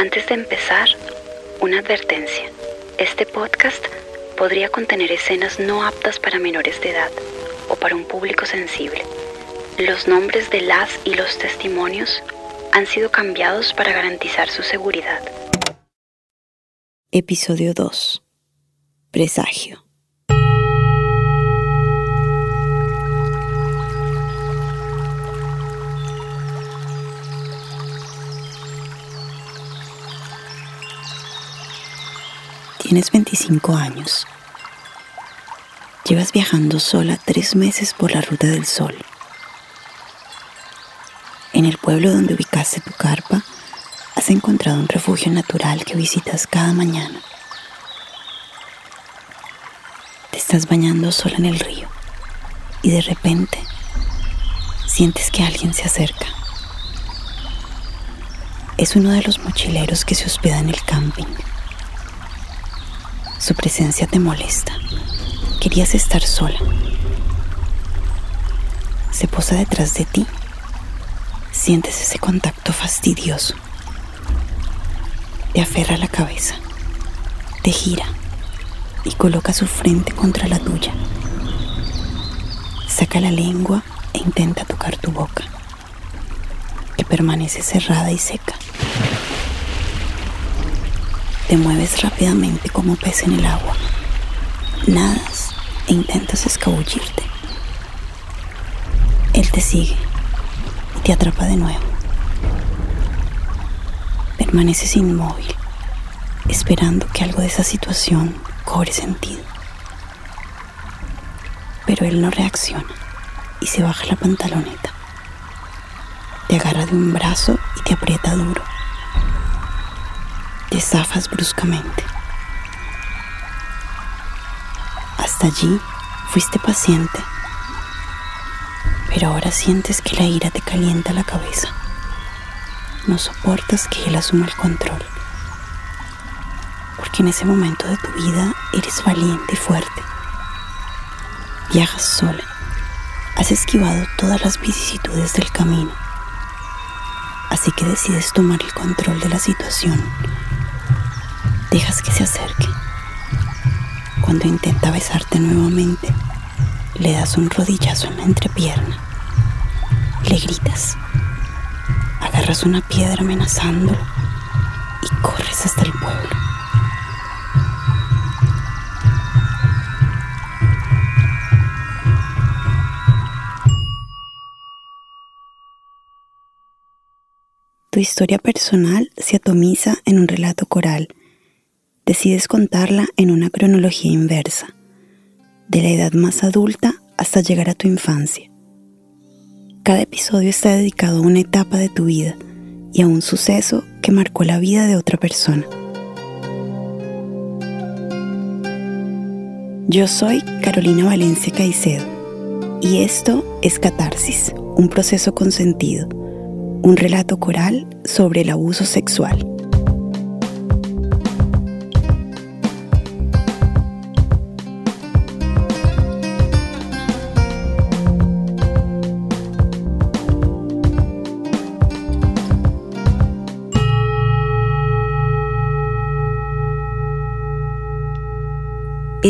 Antes de empezar, una advertencia. Este podcast podría contener escenas no aptas para menores de edad o para un público sensible. Los nombres de las y los testimonios han sido cambiados para garantizar su seguridad. Episodio 2. Presagio. Tienes 25 años. Llevas viajando sola tres meses por la ruta del sol. En el pueblo donde ubicaste tu carpa, has encontrado un refugio natural que visitas cada mañana. Te estás bañando sola en el río y de repente sientes que alguien se acerca. Es uno de los mochileros que se hospeda en el camping. Su presencia te molesta. Querías estar sola. Se posa detrás de ti. Sientes ese contacto fastidioso. Te aferra la cabeza. Te gira y coloca su frente contra la tuya. Saca la lengua e intenta tocar tu boca, que permanece cerrada y seca. Te mueves rápidamente como pez en el agua. Nadas e intentas escabullirte. Él te sigue y te atrapa de nuevo. Permaneces inmóvil, esperando que algo de esa situación cobre sentido. Pero él no reacciona y se baja la pantaloneta. Te agarra de un brazo y te aprieta duro te zafas bruscamente. Hasta allí fuiste paciente, pero ahora sientes que la ira te calienta la cabeza. No soportas que él asuma el control, porque en ese momento de tu vida eres valiente y fuerte. Viajas sola, has esquivado todas las vicisitudes del camino, así que decides tomar el control de la situación Dejas que se acerque. Cuando intenta besarte nuevamente, le das un rodillazo en la entrepierna. Le gritas. Agarras una piedra amenazándolo y corres hasta el pueblo. Tu historia personal se atomiza en un relato coral decides contarla en una cronología inversa, de la edad más adulta hasta llegar a tu infancia. Cada episodio está dedicado a una etapa de tu vida y a un suceso que marcó la vida de otra persona. Yo soy Carolina Valencia Caicedo y esto es Catarsis, un proceso consentido, un relato coral sobre el abuso sexual.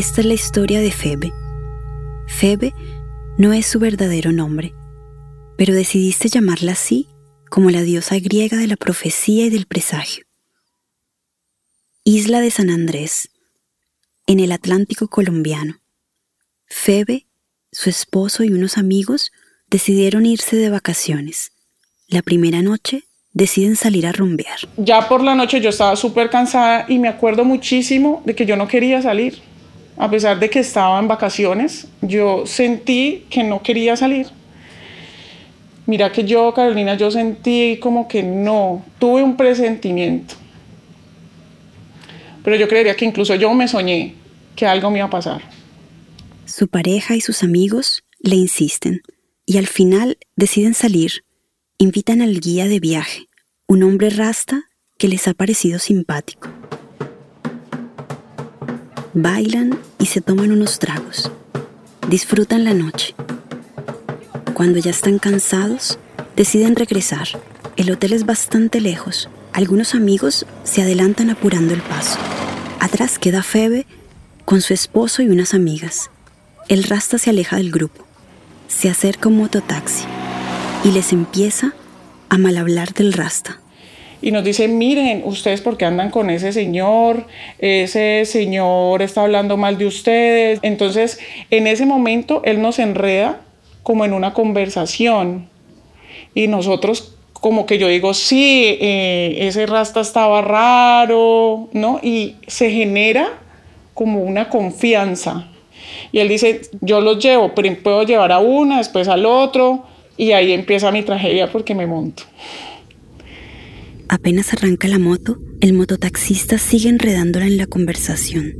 Esta es la historia de Febe. Febe no es su verdadero nombre, pero decidiste llamarla así como la diosa griega de la profecía y del presagio. Isla de San Andrés, en el Atlántico colombiano. Febe, su esposo y unos amigos decidieron irse de vacaciones. La primera noche deciden salir a rumbear. Ya por la noche yo estaba súper cansada y me acuerdo muchísimo de que yo no quería salir a pesar de que estaba en vacaciones, yo sentí que no quería salir. Mira que yo, Carolina, yo sentí como que no, tuve un presentimiento. Pero yo creería que incluso yo me soñé que algo me iba a pasar. Su pareja y sus amigos le insisten y al final deciden salir. Invitan al guía de viaje, un hombre rasta que les ha parecido simpático. Bailan y se toman unos tragos. Disfrutan la noche. Cuando ya están cansados, deciden regresar. El hotel es bastante lejos Algunos amigos se adelantan apurando el paso. Atrás queda Febe con su esposo y unas amigas. El rasta se aleja del grupo. Se acerca un mototaxi y les empieza a mal hablar del rasta y nos dice, miren, ustedes por qué andan con ese señor, ese señor está hablando mal de ustedes. Entonces, en ese momento, él nos enreda como en una conversación y nosotros como que yo digo, sí, eh, ese rasta estaba raro, ¿no? Y se genera como una confianza. Y él dice, yo los llevo, pero puedo llevar a una, después al otro, y ahí empieza mi tragedia porque me monto. Apenas arranca la moto, el mototaxista sigue enredándola en la conversación,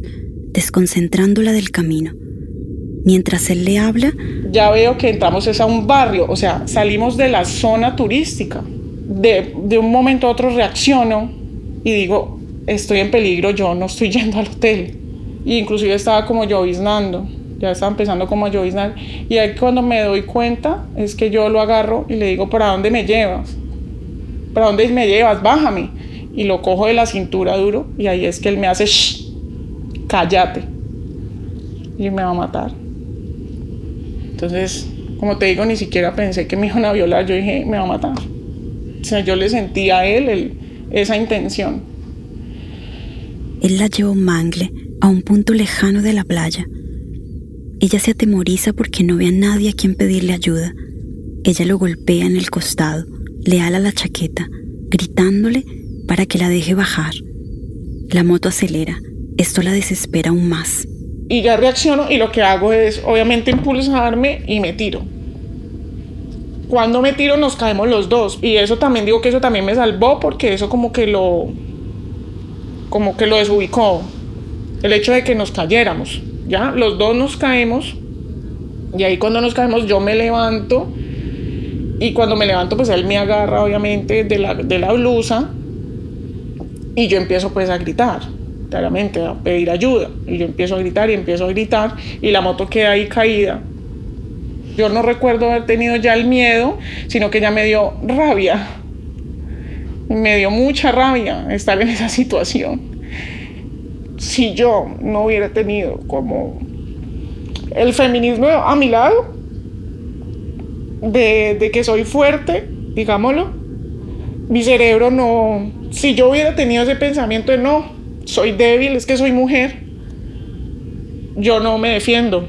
desconcentrándola del camino. Mientras él le habla, ya veo que entramos es a un barrio, o sea, salimos de la zona turística. De, de un momento a otro reacciono y digo, estoy en peligro, yo no estoy yendo al hotel. Y inclusive estaba como lloviznando, ya estaba empezando como a lloviznar. Y ahí cuando me doy cuenta es que yo lo agarro y le digo, ¿para dónde me llevas? ¿Para dónde me llevas? Bájame. Y lo cojo de la cintura duro y ahí es que él me hace, Shh, cállate. Y me va a matar. Entonces, como te digo, ni siquiera pensé que me iban a violar. Yo dije, me va a matar. O sea, yo le sentí a él esa intención. Él la llevó mangle a un punto lejano de la playa. Ella se atemoriza porque no ve a nadie a quien pedirle ayuda. Ella lo golpea en el costado le ala la chaqueta, gritándole para que la deje bajar. La moto acelera. Esto la desespera aún más. Y ya reacciono y lo que hago es obviamente impulsarme y me tiro. Cuando me tiro nos caemos los dos. Y eso también digo que eso también me salvó porque eso como que lo... como que lo desubicó. El hecho de que nos cayéramos. Ya, los dos nos caemos. Y ahí cuando nos caemos yo me levanto y cuando me levanto, pues él me agarra obviamente de la, de la blusa y yo empiezo pues a gritar, claramente, a pedir ayuda. Y yo empiezo a gritar y empiezo a gritar y la moto queda ahí caída. Yo no recuerdo haber tenido ya el miedo, sino que ya me dio rabia. Me dio mucha rabia estar en esa situación. Si yo no hubiera tenido como el feminismo a mi lado, de, que soy fuerte, digámoslo, mi cerebro no, si yo hubiera tenido ese pensamiento de no, soy débil, es que soy mujer, yo no me defiendo,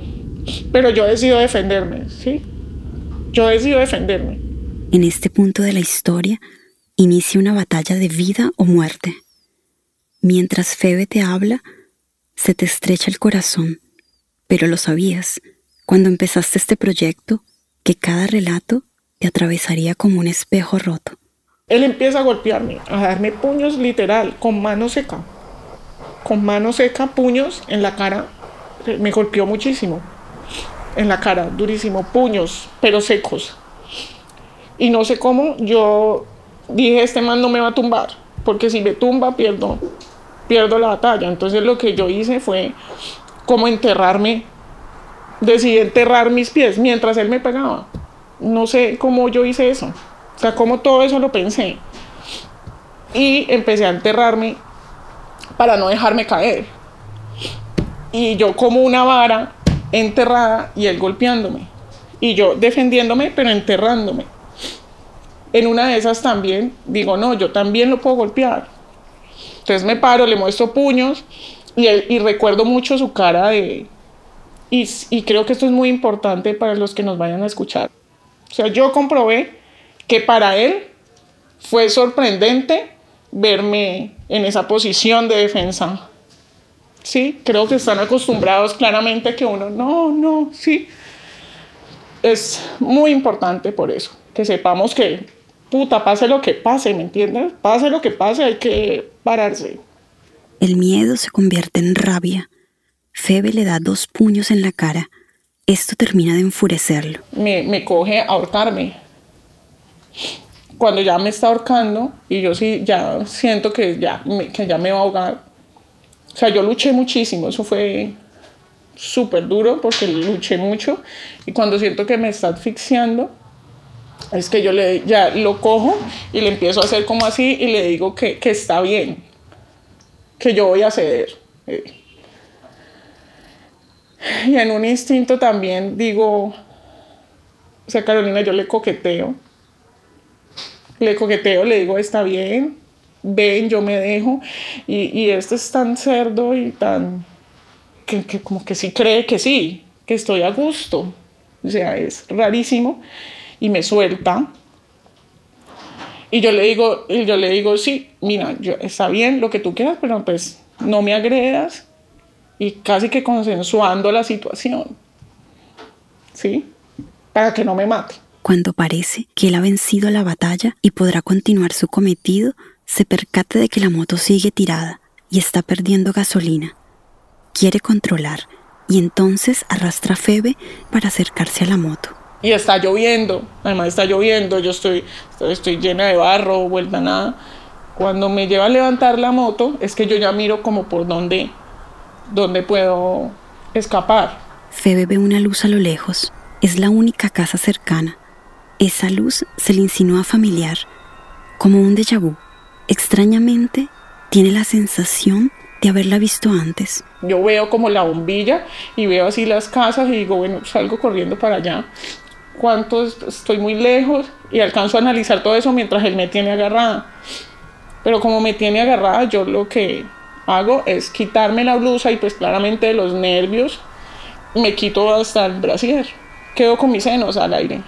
pero yo decido defenderme, ¿sí? Yo decido defenderme. En este punto de la historia, inicia una batalla de vida o muerte. Mientras Febe te habla, se te estrecha el corazón, pero lo sabías. Cuando empezaste este proyecto, que cada relato te atravesaría como un espejo roto. Él empieza a golpearme, a darme puños literal, con mano seca. Con mano seca, puños en la cara. Me golpeó muchísimo. En la cara, durísimo, puños, pero secos. Y no sé cómo, yo dije, este man no me va a tumbar, porque si me tumba, pierdo, pierdo la batalla. Entonces lo que yo hice fue como enterrarme decidí enterrar mis pies mientras él me pegaba. No sé cómo yo hice eso. O sea, cómo todo eso lo pensé. Y empecé a enterrarme para no dejarme caer. Y yo como una vara enterrada y él golpeándome. Y yo defendiéndome, pero enterrándome. En una de esas también digo, no, yo también lo puedo golpear. Entonces me paro, le muestro puños y, y recuerdo mucho su cara de, y, creo que esto es muy importante para los que nos vayan a escuchar. O sea, yo comprobé que para él fue sorprendente verme en esa posición de defensa. Sí, creo que están acostumbrados claramente que uno, no, no, sí. Es muy importante por eso, que sepamos que, puta, pase lo que pase, ¿me entiendes? Pase lo que pase, hay que pararse. El miedo se convierte en rabia Febe le da dos puños en la cara. Esto termina de enfurecerlo. Me, coge a ahorcarme. Cuando ya me está ahorcando y yo sí ya siento que ya, que ya me va a ahogar. O sea, yo luché muchísimo. Eso fue súper duro porque luché mucho. Y cuando siento que me está asfixiando, es que yo le, ya lo cojo y le empiezo a hacer como así y le digo que, que está bien, que yo voy a ceder. Y en un instinto también digo, o sea, Carolina, yo le coqueteo. Le coqueteo, le digo, está bien, ven, yo me dejo. Y, y este es tan cerdo y tan, que, que como que sí cree que sí, que estoy a gusto. O sea, es rarísimo. Y me suelta. Y yo le digo, y yo le digo, sí, mira, yo, está bien lo que tú quieras, pero pues no me agredas. Y casi que consensuando la situación. ¿Sí? Para que no me mate. Cuando parece que él ha vencido la batalla y podrá continuar su cometido, se percata de que la moto sigue tirada y está perdiendo gasolina. Quiere controlar y entonces arrastra a Febe para acercarse a la moto. Y está lloviendo, además está lloviendo, yo estoy, estoy llena de barro, vuelta a nada. Cuando me lleva a levantar la moto, es que yo ya miro como por dónde, dónde puedo escapar. Febe ve una luz a lo lejos. Es la única casa cercana. Esa luz se le insinúa familiar, como un déjà vu. Extrañamente, tiene la sensación de haberla visto antes. Yo veo como la bombilla y veo así las casas y digo, bueno, salgo corriendo para allá. ¿Cuánto estoy muy lejos? Y alcanzo a analizar todo eso mientras él me tiene agarrada. Pero como me tiene agarrada, yo lo que hago es quitarme la blusa y pues claramente de los nervios me quito hasta el brasier. Quedo con mis senos al aire.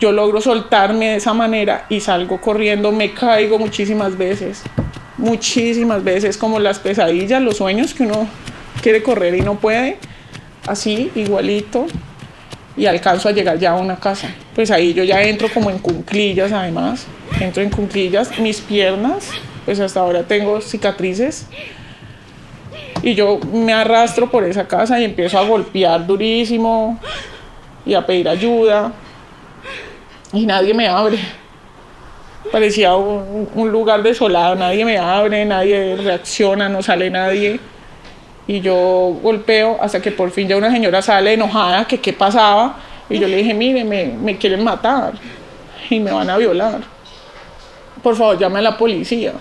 Yo logro soltarme de esa manera y salgo corriendo, me caigo muchísimas veces muchísimas veces como las pesadillas, los sueños que uno quiere correr y no puede, así igualito, y alcanzo a llegar ya a una casa. Pues ahí yo ya entro como en cunclillas además, entro en cunclillas, mis piernas, pues hasta ahora tengo cicatrices, y yo me arrastro por esa casa y empiezo a golpear durísimo y a pedir ayuda, y nadie me abre parecía un, lugar desolado, nadie me abre, nadie reacciona, no sale nadie. Y yo golpeo hasta que por fin ya una señora sale enojada, que qué pasaba. Y yo le dije, mire, me, me quieren matar y me van a violar. Por favor, llame a la policía.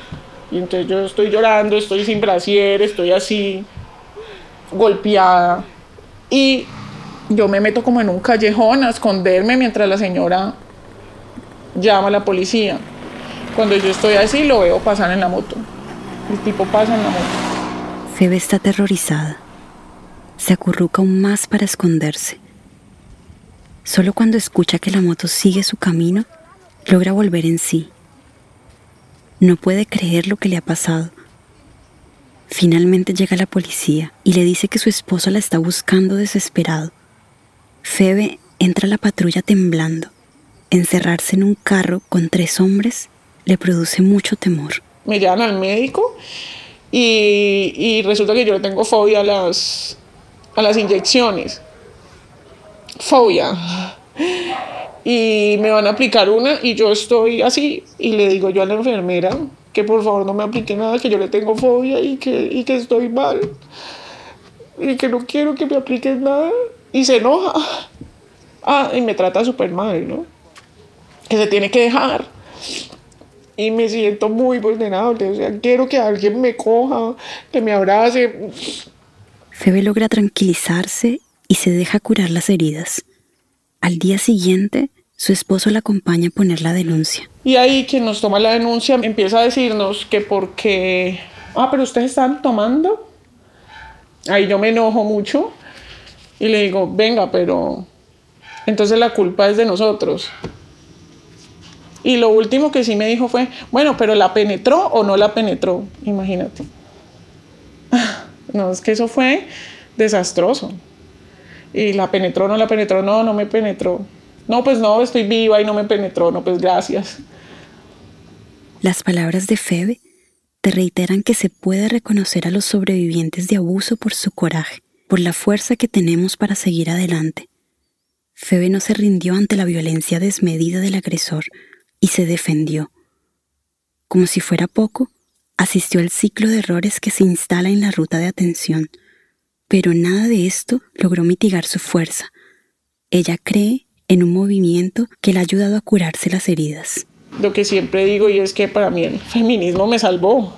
Y entonces yo estoy llorando, estoy sin brasier, estoy así, golpeada. Y yo me meto como en un callejón a esconderme mientras la señora llama a la policía. Cuando yo estoy así, lo veo pasar en la moto. El tipo pasa en la moto. Febe está aterrorizada. Se acurruca aún más para esconderse. Solo cuando escucha que la moto sigue su camino, logra volver en sí. No puede creer lo que le ha pasado. Finalmente llega la policía y le dice que su esposo la está buscando desesperado. Febe entra a la patrulla temblando. Encerrarse en un carro con tres hombres le produce mucho temor. Me llevan al médico y, resulta que yo tengo fobia a las, a las inyecciones. Fobia. Y me van a aplicar una y yo estoy así y le digo yo a la enfermera que por favor no me aplique nada, que yo le tengo fobia y que, y que estoy mal y que no quiero que me apliquen nada y se enoja. Ah, y me trata súper mal, ¿no? Que se tiene que dejar y me siento muy vulnerable. O sea, quiero que alguien me coja, que me abrace. Febe logra tranquilizarse y se deja curar las heridas. Al día siguiente, su esposo la acompaña a poner la denuncia. Y ahí quien nos toma la denuncia empieza a decirnos que porque, ah, pero ustedes están tomando. Ahí yo me enojo mucho y le digo, venga, pero entonces la culpa es de nosotros. Y lo último que sí me dijo fue, bueno, pero ¿la penetró o no la penetró? Imagínate. No, es que eso fue desastroso. Y la penetró, no la penetró, no, no me penetró. No, pues no, estoy viva y no me penetró, no, pues gracias. Las palabras de Febe te reiteran que se puede reconocer a los sobrevivientes de abuso por su coraje, por la fuerza que tenemos para seguir adelante. Febe no se rindió ante la violencia desmedida del agresor, y se defendió. Como si fuera poco, asistió al ciclo de errores que se instala en la ruta de atención, pero nada de esto logró mitigar su fuerza. Ella cree en un movimiento que le ha ayudado a curarse las heridas. Lo que siempre digo y es que para mí el feminismo me salvó.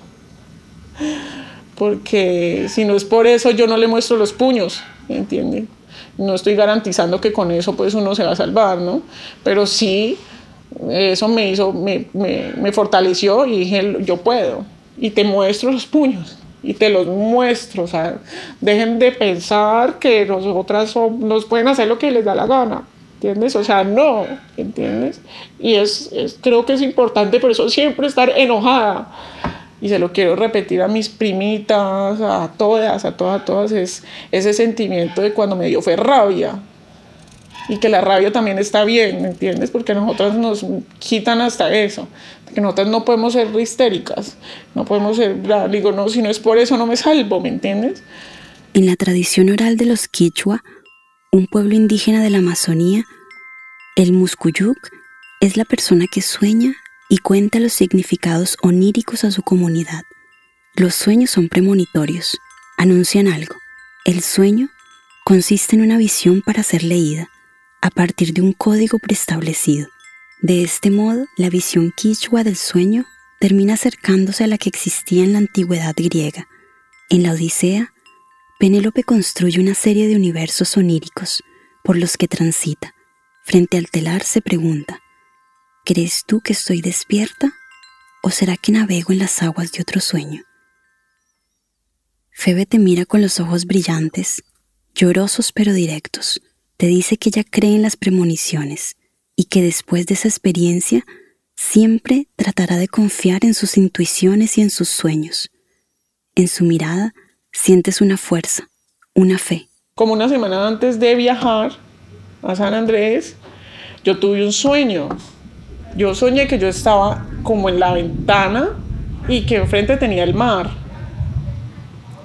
Porque si no es por eso yo no le muestro los puños, ¿entienden? No estoy garantizando que con eso pues uno se va a salvar, ¿no? Pero sí, eso me hizo, me, me fortaleció y dije, yo puedo. Y te muestro los puños y te los muestro. O sea, dejen de pensar que nosotras nos pueden hacer lo que les da la gana. ¿Entiendes? O sea, no, ¿entiendes? Y es, creo que es importante por eso siempre estar enojada. Y se lo quiero repetir a mis primitas, a todas, a todas, a todas, es ese sentimiento de cuando me dio fue rabia. Y que la rabia también está bien, ¿me entiendes? Porque a nosotras nos quitan hasta eso que no podemos ser histéricas, no podemos ser, digo, no, si no es por eso no me salvo, ¿me entiendes? En la tradición oral de los Quichua, un pueblo indígena de la Amazonía, el Muscuyuc es la persona que sueña y cuenta los significados oníricos a su comunidad. Los sueños son premonitorios, anuncian algo. El sueño consiste en una visión para ser leída a partir de un código preestablecido. De este modo, la visión quichua del sueño termina acercándose a la que existía en la antigüedad griega. En la Odisea, Penélope construye una serie de universos oníricos por los que transita. Frente al telar se pregunta, ¿crees tú que estoy despierta o será que navego en las aguas de otro sueño? Febe te mira con los ojos brillantes, llorosos pero directos. Te dice que ella cree en las premoniciones y que después de esa experiencia siempre tratará de confiar en sus intuiciones y en sus sueños. En su mirada sientes una fuerza, una fe. Como una semana antes de viajar a San Andrés, yo tuve un sueño. Yo soñé que yo estaba como en la ventana y que enfrente tenía el mar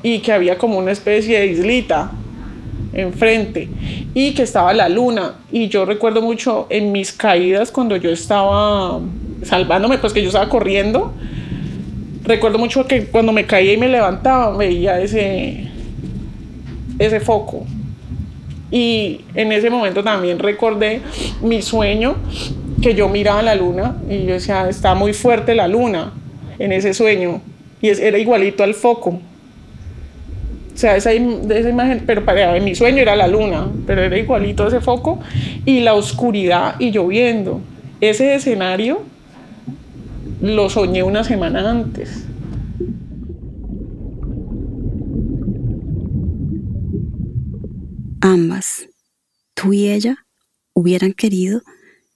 y que había como una especie de islita enfrente y que estaba la luna. Y yo recuerdo mucho en mis caídas cuando yo estaba salvándome, pues que yo estaba corriendo. Recuerdo mucho que cuando me caía y me levantaba veía ese, ese foco. Y en ese momento también recordé mi sueño, que yo miraba la luna y yo decía, está muy fuerte la luna en ese sueño. Y era igualito al foco. O sea, esa, esa imagen, pero para mi sueño era la luna, pero era igualito ese foco y la oscuridad y lloviendo. Ese escenario lo soñé una semana antes. Ambas, tú y ella, hubieran querido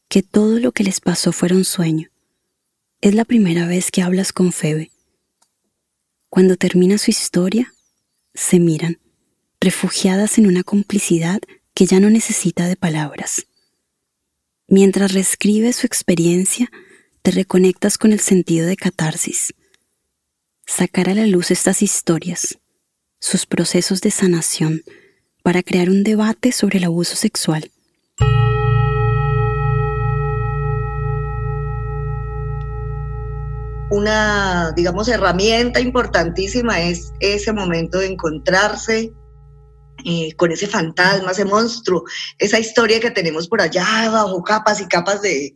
que todo lo que les pasó fuera un sueño. Es la primera vez que hablas con Febe. Cuando termina su historia, se miran, refugiadas en una complicidad que ya no necesita de palabras. Mientras reescribes su experiencia, te reconectas con el sentido de catarsis. Sacar a la luz estas historias, sus procesos de sanación, para crear un debate sobre el abuso sexual. Una, digamos, herramienta importantísima es ese momento de encontrarse eh, con ese fantasma, ese monstruo, esa historia que tenemos por allá bajo capas y capas de,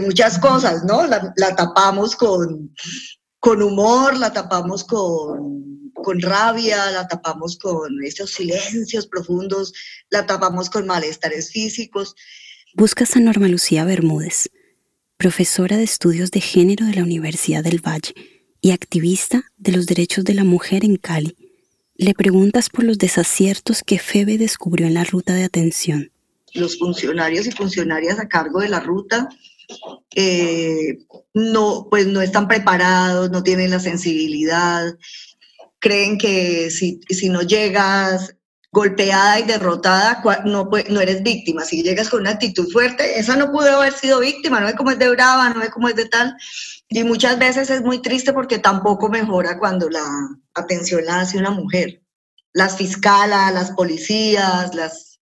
muchas cosas, ¿no? La, tapamos con, con humor, la tapamos con, con rabia, la tapamos con esos silencios profundos, la tapamos con malestares físicos. Buscas a Norma Lucía Bermúdez profesora de estudios de género de la Universidad del Valle y activista de los derechos de la mujer en Cali. Le preguntas por los desaciertos que Febe descubrió en la ruta de atención. Los funcionarios y funcionarias a cargo de la ruta eh, no, pues no están preparados, no tienen la sensibilidad, creen que si, si no llegas golpeada y derrotada, no, no eres víctima. Si llegas con una actitud fuerte, esa no pudo haber sido víctima, no es como es de brava, no es como es de tal. Y muchas veces es muy triste porque tampoco mejora cuando la atención la hace una mujer. Las fiscalas, las policías, las,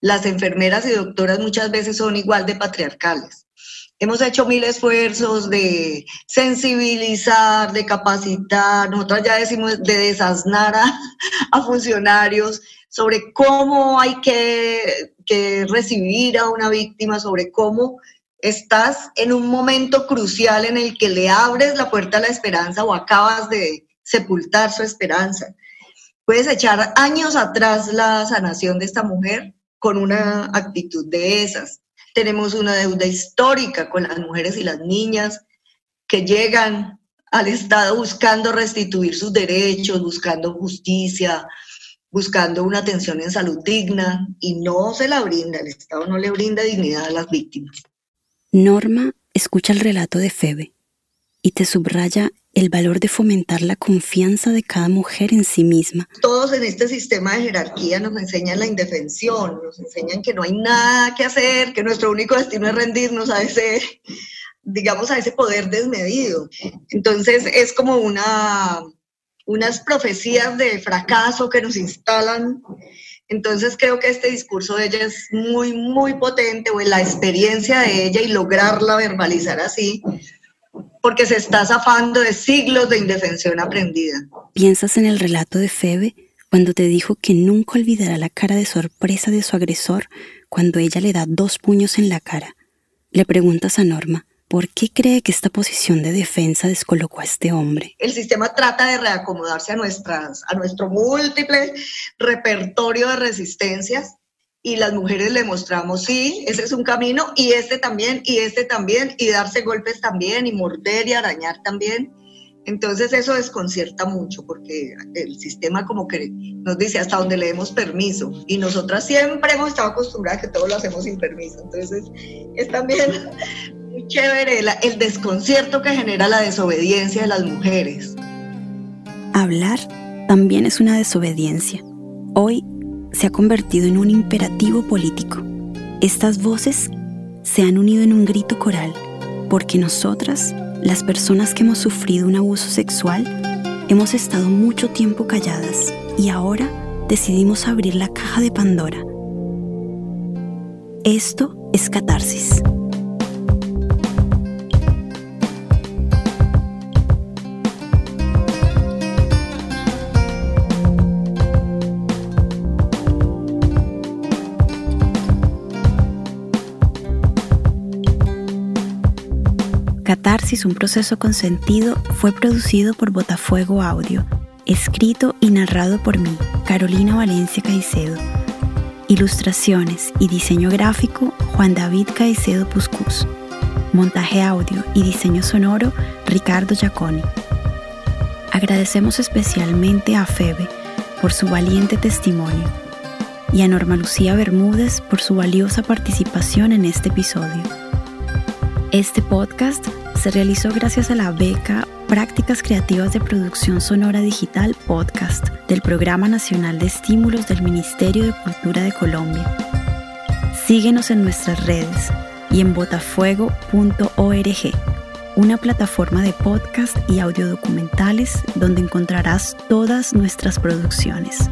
las enfermeras y doctoras muchas veces son igual de patriarcales. Hemos hecho mil esfuerzos de sensibilizar, de capacitar, nosotros ya decimos de desasnar a, a funcionarios, sobre cómo hay que, que recibir a una víctima, sobre cómo estás en un momento crucial en el que le abres la puerta a la esperanza o acabas de sepultar su esperanza. Puedes echar años atrás la sanación de esta mujer con una actitud de esas. Tenemos una deuda histórica con las mujeres y las niñas que llegan al Estado buscando restituir sus derechos, buscando justicia, buscando una atención en salud digna y no se la brinda, el Estado no le brinda dignidad a las víctimas. Norma escucha el relato de Febe y te subraya el valor de fomentar la confianza de cada mujer en sí misma. Todos en este sistema de jerarquía nos enseñan la indefensión, nos enseñan que no hay nada que hacer, que nuestro único destino es rendirnos a ese, digamos, a ese poder desmedido. Entonces es como una, unas profecías de fracaso que nos instalan. Entonces creo que este discurso de ella es muy, muy potente, o la experiencia de ella y lograrla verbalizar así, porque se está zafando de siglos de indefensión aprendida. ¿Piensas en el relato de Febe cuando te dijo que nunca olvidará la cara de sorpresa de su agresor cuando ella le da dos puños en la cara? Le preguntas a Norma, ¿Por qué cree que esta posición de defensa descolocó a este hombre? El sistema trata de reacomodarse a, nuestras, a nuestro múltiple repertorio de resistencias y las mujeres le mostramos, sí, ese es un camino y este también y este también y darse golpes también y morder y arañar también. Entonces eso desconcierta mucho porque el sistema como que nos dice hasta donde le demos permiso y nosotras siempre hemos estado acostumbradas a que todo lo hacemos sin permiso. Entonces es también muy chévere el desconcierto que genera la desobediencia de las mujeres. Hablar también es una desobediencia. Hoy se ha convertido en un imperativo político. Estas voces se han unido en un grito coral porque nosotras, las personas que hemos sufrido un abuso sexual, hemos estado mucho tiempo calladas y ahora decidimos abrir la caja de Pandora. Esto es catarsis. Catarsis, un proceso consentido, fue producido por Botafuego Audio, escrito y narrado por mí, Carolina Valencia Caicedo. Ilustraciones y diseño gráfico, Juan David Caicedo Puscus. Montaje audio y diseño sonoro, Ricardo Giaconi. Agradecemos especialmente a Febe por su valiente testimonio y a Norma Lucía Bermúdez por su valiosa participación en este episodio. Este podcast se realizó gracias a la beca Prácticas Creativas de Producción Sonora Digital Podcast del Programa Nacional de Estímulos del Ministerio de Cultura de Colombia. Síguenos en nuestras redes y en botafuego.org, una plataforma de podcast y audiodocumentales donde encontrarás todas nuestras producciones.